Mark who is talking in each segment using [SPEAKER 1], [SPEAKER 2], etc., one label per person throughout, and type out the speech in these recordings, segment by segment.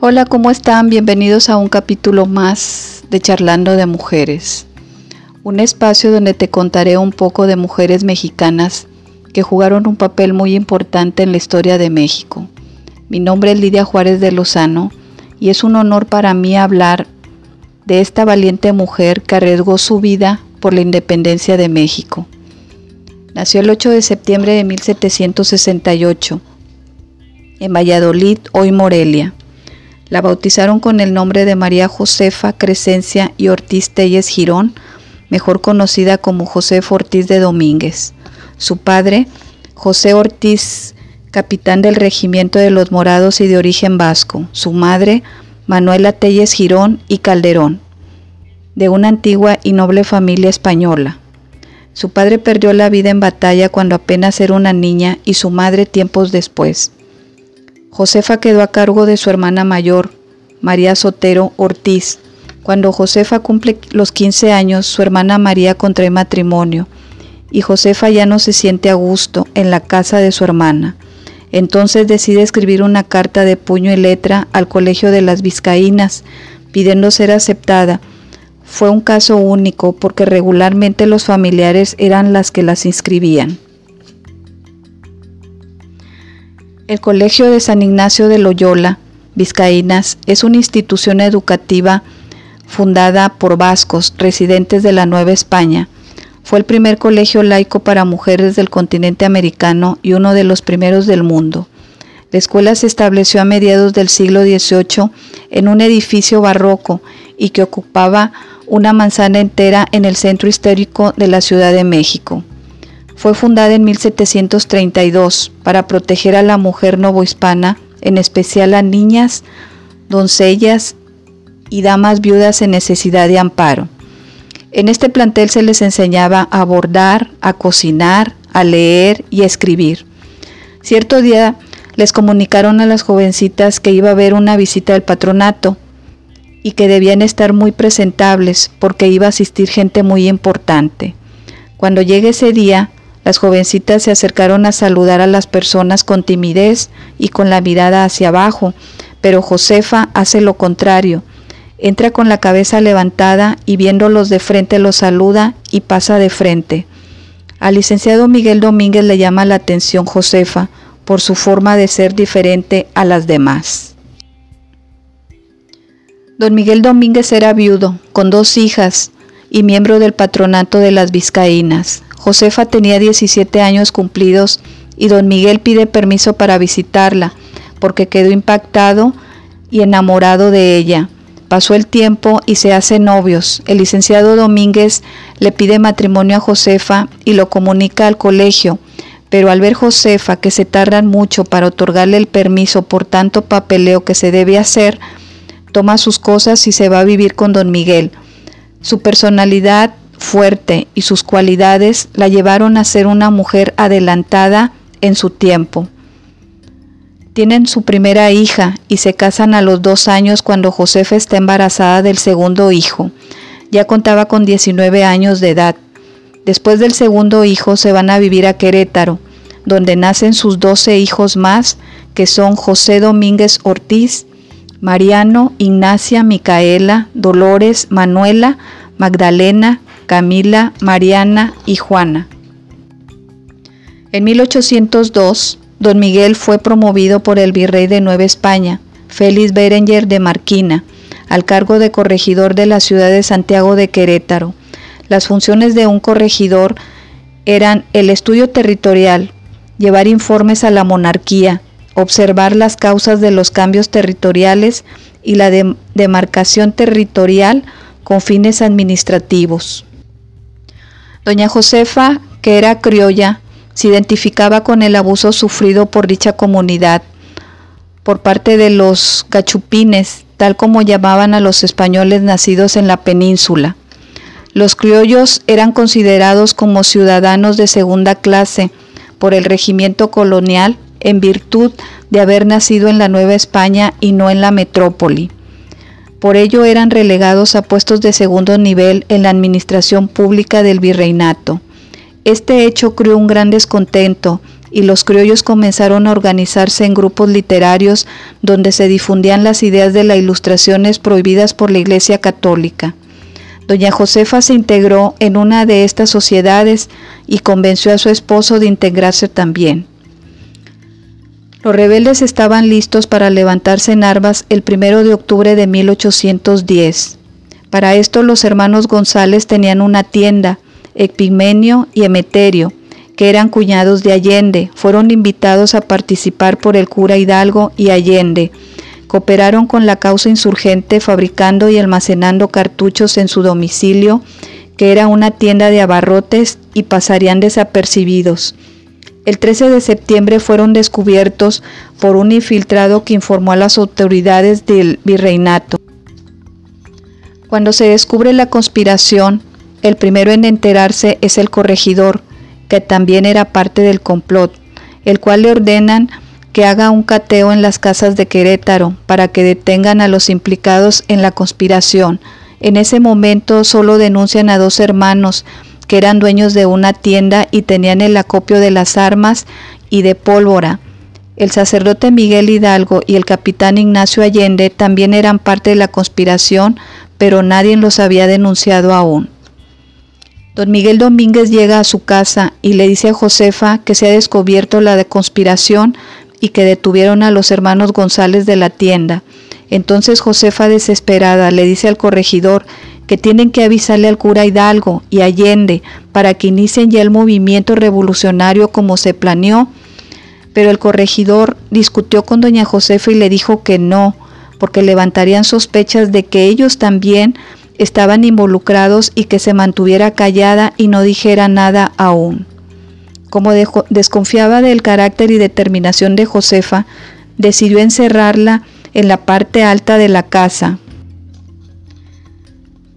[SPEAKER 1] Hola, ¿cómo están? Bienvenidos a un capítulo más de Charlando de Mujeres, un espacio donde te contaré un poco de mujeres mexicanas que jugaron un papel muy importante en la historia de México. Mi nombre es Lidia Juárez de Lozano y es un honor para mí hablar de esta valiente mujer que arriesgó su vida por la independencia de México. Nació el 8 de septiembre de 1768 en Valladolid, hoy Morelia. La bautizaron con el nombre de María Josefa Crescencia y Ortiz Telles Girón, mejor conocida como José Ortiz de Domínguez. Su padre, José Ortiz, capitán del regimiento de los Morados y de origen vasco. Su madre, Manuela Telles Girón y Calderón, de una antigua y noble familia española. Su padre perdió la vida en batalla cuando apenas era una niña y su madre tiempos después. Josefa quedó a cargo de su hermana mayor, María Sotero Ortiz. Cuando Josefa cumple los 15 años, su hermana María contrae matrimonio y Josefa ya no se siente a gusto en la casa de su hermana. Entonces decide escribir una carta de puño y letra al Colegio de las Vizcaínas, pidiendo ser aceptada. Fue un caso único porque regularmente los familiares eran las que las inscribían. El Colegio de San Ignacio de Loyola, Vizcaínas, es una institución educativa fundada por vascos residentes de la Nueva España. Fue el primer colegio laico para mujeres del continente americano y uno de los primeros del mundo. La escuela se estableció a mediados del siglo XVIII en un edificio barroco y que ocupaba una manzana entera en el centro histórico de la Ciudad de México. Fue fundada en 1732 para proteger a la mujer novohispana, en especial a niñas, doncellas y damas viudas en necesidad de amparo. En este plantel se les enseñaba a bordar, a cocinar, a leer y a escribir. Cierto día les comunicaron a las jovencitas que iba a haber una visita del patronato y que debían estar muy presentables porque iba a asistir gente muy importante. Cuando llegue ese día, las jovencitas se acercaron a saludar a las personas con timidez y con la mirada hacia abajo, pero Josefa hace lo contrario. Entra con la cabeza levantada y viéndolos de frente los saluda y pasa de frente. Al licenciado Miguel Domínguez le llama la atención Josefa por su forma de ser diferente a las demás. Don Miguel Domínguez era viudo, con dos hijas y miembro del patronato de las Vizcaínas. Josefa tenía 17 años cumplidos y don Miguel pide permiso para visitarla porque quedó impactado y enamorado de ella. Pasó el tiempo y se hacen novios. El licenciado Domínguez le pide matrimonio a Josefa y lo comunica al colegio, pero al ver Josefa que se tardan mucho para otorgarle el permiso por tanto papeleo que se debe hacer, toma sus cosas y se va a vivir con don Miguel. Su personalidad fuerte y sus cualidades la llevaron a ser una mujer adelantada en su tiempo. Tienen su primera hija y se casan a los dos años cuando Josefa está embarazada del segundo hijo. Ya contaba con 19 años de edad. Después del segundo hijo se van a vivir a Querétaro, donde nacen sus 12 hijos más, que son José Domínguez Ortiz, Mariano, Ignacia, Micaela, Dolores, Manuela, Magdalena, Camila, Mariana y Juana. En 1802, don Miguel fue promovido por el virrey de Nueva España, Félix Berenger de Marquina, al cargo de corregidor de la ciudad de Santiago de Querétaro. Las funciones de un corregidor eran el estudio territorial, llevar informes a la monarquía, observar las causas de los cambios territoriales y la demarcación territorial con fines administrativos. Doña Josefa, que era criolla, se identificaba con el abuso sufrido por dicha comunidad por parte de los cachupines, tal como llamaban a los españoles nacidos en la península. Los criollos eran considerados como ciudadanos de segunda clase por el regimiento colonial en virtud de haber nacido en la Nueva España y no en la metrópoli. Por ello eran relegados a puestos de segundo nivel en la administración pública del virreinato. Este hecho creó un gran descontento y los criollos comenzaron a organizarse en grupos literarios donde se difundían las ideas de las ilustraciones prohibidas por la Iglesia Católica. Doña Josefa se integró en una de estas sociedades y convenció a su esposo de integrarse también. Los rebeldes estaban listos para levantarse en armas el primero de octubre de 1810. Para esto los hermanos González tenían una tienda, Epimenio y Emeterio, que eran cuñados de Allende, fueron invitados a participar por el cura Hidalgo y Allende, cooperaron con la causa insurgente fabricando y almacenando cartuchos en su domicilio, que era una tienda de abarrotes, y pasarían desapercibidos. El 13 de septiembre fueron descubiertos por un infiltrado que informó a las autoridades del virreinato. Cuando se descubre la conspiración, el primero en enterarse es el corregidor, que también era parte del complot, el cual le ordenan que haga un cateo en las casas de Querétaro para que detengan a los implicados en la conspiración. En ese momento solo denuncian a dos hermanos que eran dueños de una tienda y tenían el acopio de las armas y de pólvora. El sacerdote Miguel Hidalgo y el capitán Ignacio Allende también eran parte de la conspiración, pero nadie los había denunciado aún. Don Miguel Domínguez llega a su casa y le dice a Josefa que se ha descubierto la conspiración, y que detuvieron a los hermanos González de la tienda. Entonces Josefa desesperada le dice al corregidor que tienen que avisarle al cura Hidalgo y Allende para que inicien ya el movimiento revolucionario como se planeó. Pero el corregidor discutió con doña Josefa y le dijo que no, porque levantarían sospechas de que ellos también estaban involucrados y que se mantuviera callada y no dijera nada aún. Como desconfiaba del carácter y determinación de Josefa, decidió encerrarla en la parte alta de la casa.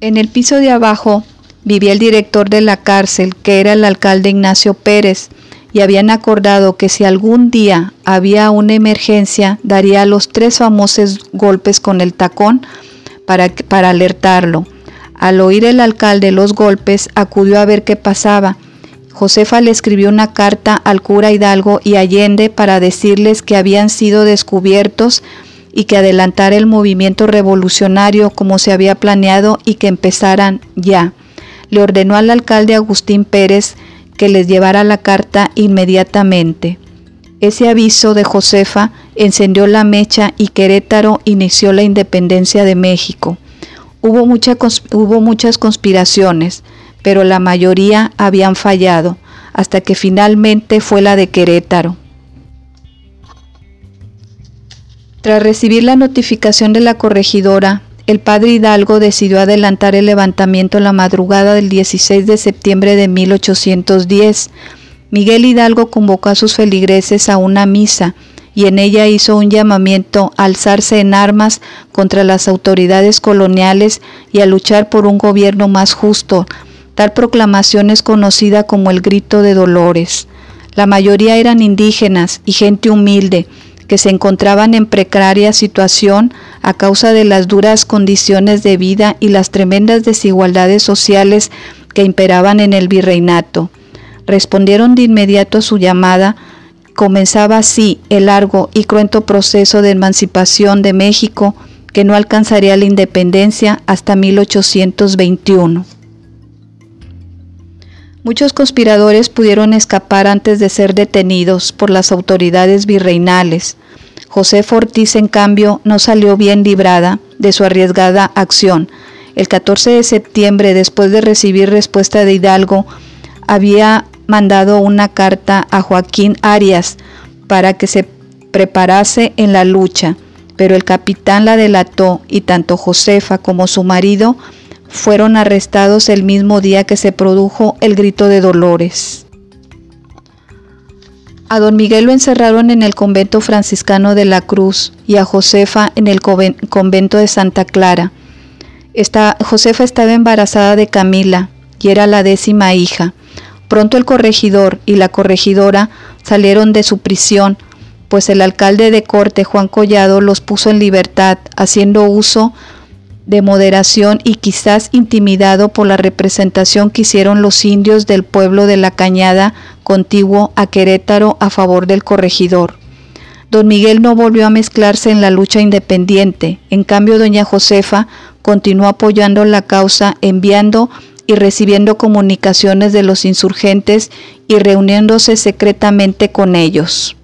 [SPEAKER 1] En el piso de abajo vivía el director de la cárcel, que era el alcalde Ignacio Pérez, y habían acordado que si algún día había una emergencia, daría los tres famosos golpes con el tacón para, para alertarlo. Al oír el alcalde los golpes, acudió a ver qué pasaba Josefa le escribió una carta al cura Hidalgo y Allende para decirles que habían sido descubiertos y que adelantara el movimiento revolucionario como se había planeado y que empezaran ya. Le ordenó al alcalde Agustín Pérez que les llevara la carta inmediatamente. Ese aviso de Josefa encendió la mecha y Querétaro inició la independencia de México. Hubo, hubo muchas conspiraciones pero la mayoría habían fallado, hasta que finalmente fue la de Querétaro. Tras recibir la notificación de la corregidora, el padre Hidalgo decidió adelantar el levantamiento en la madrugada del 16 de septiembre de 1810. Miguel Hidalgo convocó a sus feligreses a una misa y en ella hizo un llamamiento a alzarse en armas contra las autoridades coloniales y a luchar por un gobierno más justo, Tal proclamación es conocida como el grito de Dolores. La mayoría eran indígenas y gente humilde que se encontraban en precaria situación a causa de las duras condiciones de vida y las tremendas desigualdades sociales que imperaban en el virreinato. Respondieron de inmediato a su llamada. Comenzaba así el largo y cruento proceso de emancipación de México que no alcanzaría la independencia hasta 1821. Muchos conspiradores pudieron escapar antes de ser detenidos por las autoridades virreinales. José Ortiz, en cambio, no salió bien librada de su arriesgada acción. El 14 de septiembre, después de recibir respuesta de Hidalgo, había mandado una carta a Joaquín Arias para que se preparase en la lucha, pero el capitán la delató y tanto Josefa como su marido fueron arrestados el mismo día que se produjo el grito de Dolores. A don Miguel lo encerraron en el convento franciscano de la Cruz y a Josefa en el convento de Santa Clara. Josefa estaba embarazada de Camila y era la décima hija. Pronto el corregidor y la corregidora salieron de su prisión, pues el alcalde de corte Juan Collado los puso en libertad, haciendo uso de moderación y quizás intimidado por la representación que hicieron los indios del pueblo de la Cañada contiguo a Querétaro a favor del corregidor. Don Miguel no volvió a mezclarse en la lucha independiente, en cambio doña Josefa continuó apoyando la causa enviando y recibiendo comunicaciones de los insurgentes y reuniéndose secretamente con ellos.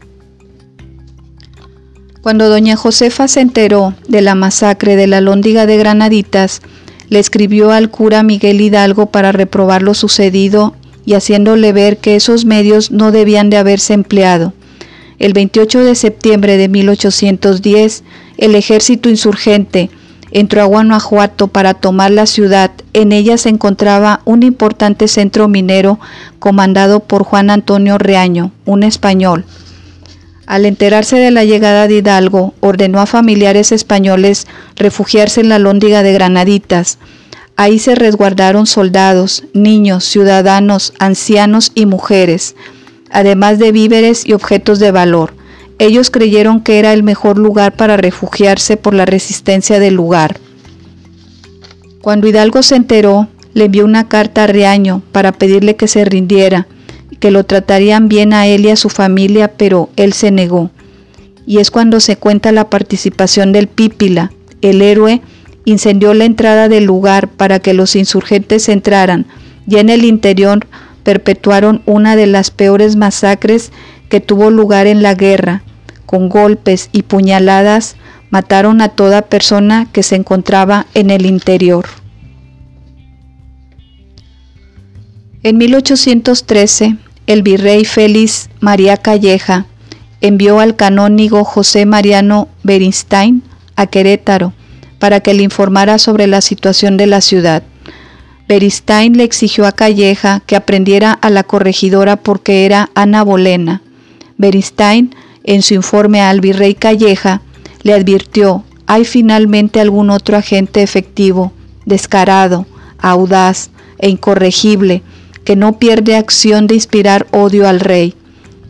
[SPEAKER 1] Cuando doña Josefa se enteró de la masacre de la Lóndiga de Granaditas, le escribió al cura Miguel Hidalgo para reprobar lo sucedido y haciéndole ver que esos medios no debían de haberse empleado. El 28 de septiembre de 1810, el ejército insurgente entró a Guanajuato para tomar la ciudad. En ella se encontraba un importante centro minero comandado por Juan Antonio Reaño, un español. Al enterarse de la llegada de Hidalgo, ordenó a familiares españoles refugiarse en la lóndiga de Granaditas. Ahí se resguardaron soldados, niños, ciudadanos, ancianos y mujeres, además de víveres y objetos de valor. Ellos creyeron que era el mejor lugar para refugiarse por la resistencia del lugar. Cuando Hidalgo se enteró, le envió una carta a Riaño para pedirle que se rindiera, que lo tratarían bien a él y a su familia, pero él se negó. Y es cuando se cuenta la participación del Pípila, el héroe, incendió la entrada del lugar para que los insurgentes entraran, y en el interior perpetuaron una de las peores masacres que tuvo lugar en la guerra. Con golpes y puñaladas mataron a toda persona que se encontraba en el interior. En 1813, el virrey Félix María Calleja envió al canónigo José Mariano Berinstein a Querétaro para que le informara sobre la situación de la ciudad. Beristain le exigió a Calleja que aprendiera a la corregidora porque era Ana Bolena. Beristain, en su informe al virrey Calleja, le advirtió, hay finalmente algún otro agente efectivo, descarado, audaz e incorregible, que no pierde acción de inspirar odio al rey,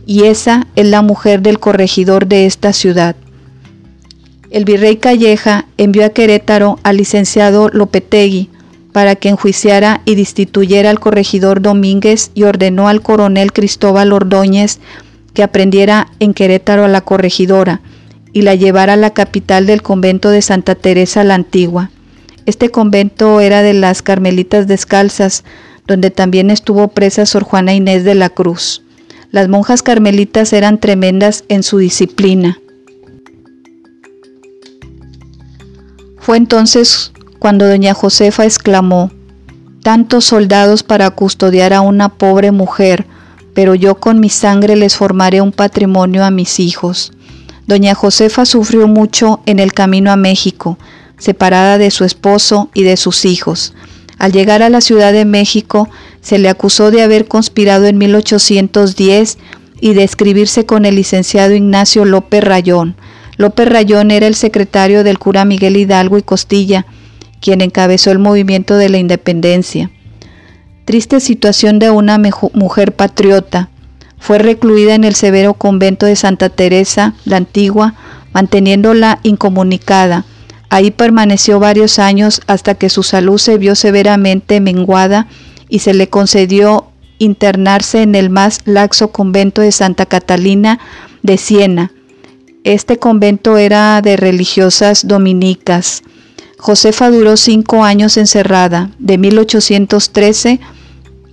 [SPEAKER 1] y esa es la mujer del corregidor de esta ciudad. El virrey Calleja envió a Querétaro al licenciado Lopetegui para que enjuiciara y destituyera al corregidor Domínguez y ordenó al coronel Cristóbal Ordóñez que aprendiera en Querétaro a la corregidora y la llevara a la capital del convento de Santa Teresa la Antigua. Este convento era de las Carmelitas Descalzas, donde también estuvo presa Sor Juana Inés de la Cruz. Las monjas carmelitas eran tremendas en su disciplina. Fue entonces cuando doña Josefa exclamó, tantos soldados para custodiar a una pobre mujer, pero yo con mi sangre les formaré un patrimonio a mis hijos. Doña Josefa sufrió mucho en el camino a México, separada de su esposo y de sus hijos. Al llegar a la Ciudad de México, se le acusó de haber conspirado en 1810 y de escribirse con el licenciado Ignacio López Rayón. López Rayón era el secretario del cura Miguel Hidalgo y Costilla, quien encabezó el movimiento de la independencia. Triste situación de una mujer patriota. Fue recluida en el severo convento de Santa Teresa, la antigua, manteniéndola incomunicada Ahí permaneció varios años hasta que su salud se vio severamente menguada y se le concedió internarse en el más laxo convento de Santa Catalina de Siena. Este convento era de religiosas dominicas. Josefa duró cinco años encerrada, de 1813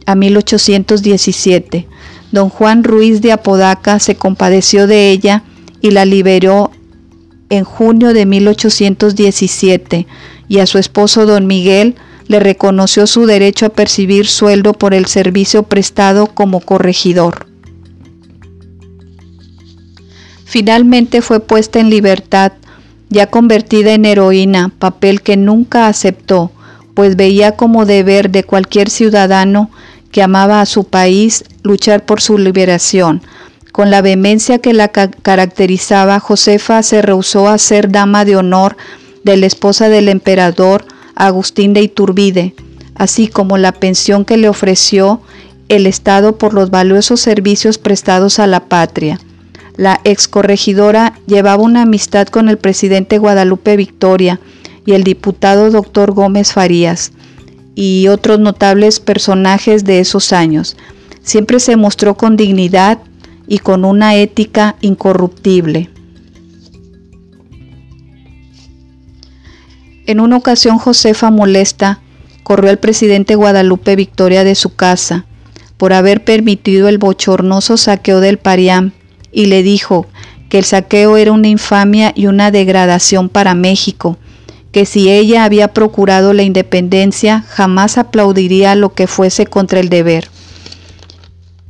[SPEAKER 1] a 1817. Don Juan Ruiz de Apodaca se compadeció de ella y la liberó en junio de 1817 y a su esposo don Miguel le reconoció su derecho a percibir sueldo por el servicio prestado como corregidor. Finalmente fue puesta en libertad, ya convertida en heroína, papel que nunca aceptó, pues veía como deber de cualquier ciudadano que amaba a su país luchar por su liberación, con la vehemencia que la caracterizaba, Josefa se rehusó a ser dama de honor de la esposa del emperador Agustín de Iturbide, así como la pensión que le ofreció el Estado por los valiosos servicios prestados a la patria. La excorregidora llevaba una amistad con el presidente Guadalupe Victoria y el diputado doctor Gómez Farías y otros notables personajes de esos años. Siempre se mostró con dignidad y con una ética incorruptible. En una ocasión Josefa molesta corrió al presidente Guadalupe Victoria de su casa por haber permitido el bochornoso saqueo del Pariam y le dijo que el saqueo era una infamia y una degradación para México, que si ella había procurado la independencia jamás aplaudiría lo que fuese contra el deber.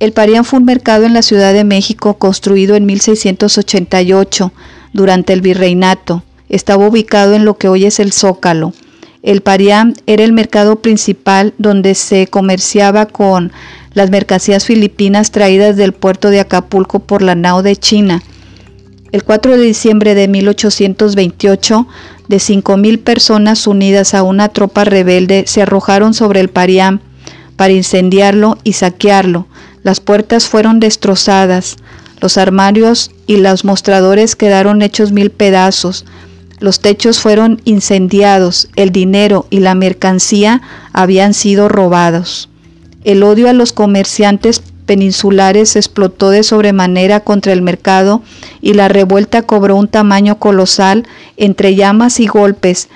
[SPEAKER 1] El Parián fue un mercado en la Ciudad de México construido en 1688 durante el virreinato estaba ubicado en lo que hoy es el Zócalo. El Parián era el mercado principal donde se comerciaba con las mercancías filipinas traídas del puerto de Acapulco por la nao de China. El 4 de diciembre de 1828, de 5.000 personas unidas a una tropa rebelde se arrojaron sobre el Parián para incendiarlo y saquearlo. Las puertas fueron destrozadas, los armarios y los mostradores quedaron hechos mil pedazos, los techos fueron incendiados, el dinero y la mercancía habían sido robados. El odio a los comerciantes peninsulares explotó de sobremanera contra el mercado y la revuelta cobró un tamaño colosal entre llamas y golpes.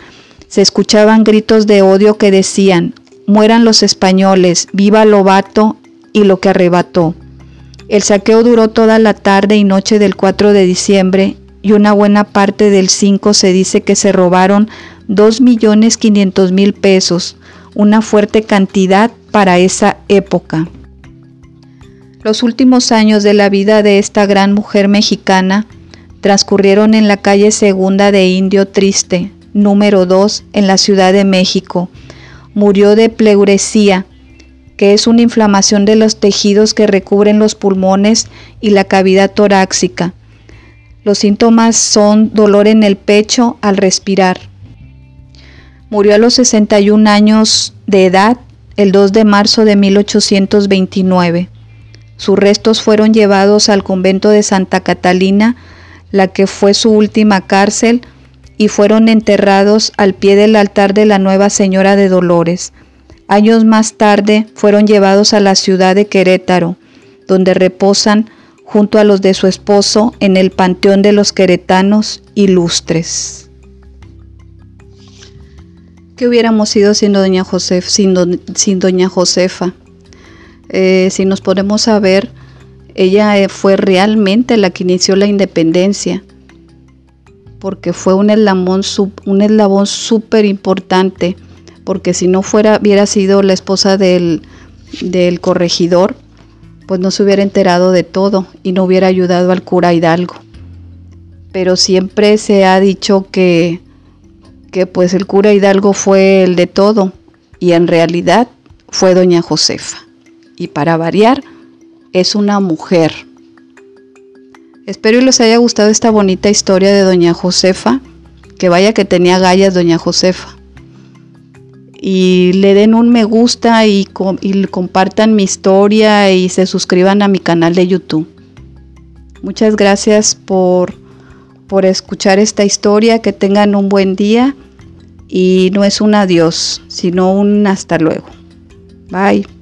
[SPEAKER 1] Se escuchaban gritos de odio que decían, mueran los españoles, viva Lobato y lo que arrebató. El saqueo duró toda la tarde y noche del 4 de diciembre y una buena parte del 5 se dice que se robaron 2.500.000 pesos, una fuerte cantidad para esa época. Los últimos años de la vida de esta gran mujer mexicana transcurrieron en la calle Segunda de Indio Triste, número 2, en la Ciudad de México. Murió de pleuresía, que es una inflamación de los tejidos que recubren los pulmones y la cavidad torácica. Los síntomas son dolor en el pecho al respirar. Murió a los 61 años de edad el 2 de marzo de 1829. Sus restos fueron llevados al convento de Santa Catalina, la que fue su última cárcel, y fueron enterrados al pie del altar de la Nueva Señora de Dolores. Años más tarde fueron llevados a la ciudad de Querétaro, donde reposan junto a los de su esposo en el Panteón de los Queretanos Ilustres. ¿Qué hubiéramos sido sin doña, sin, doña Josefa? Eh, si nos ponemos a ver, ella eh, fue realmente la que inició la independencia, porque fue un eslabón, un eslabón súper importante, porque si no fuera, hubiera sido la esposa del, del corregidor, pues no se hubiera enterado de todo y no hubiera ayudado al cura Hidalgo. Pero siempre se ha dicho que, que pues el cura Hidalgo fue el de todo y en realidad fue doña Josefa. Y para variar, es una mujer. Espero y les haya gustado esta bonita historia de doña Josefa, que vaya que tenía gallas doña Josefa y le den un me gusta y, compartan mi historia y se suscriban a mi canal de YouTube. Muchas gracias por, por escuchar esta historia, que tengan un buen día y no es un adiós, sino un hasta luego. Bye.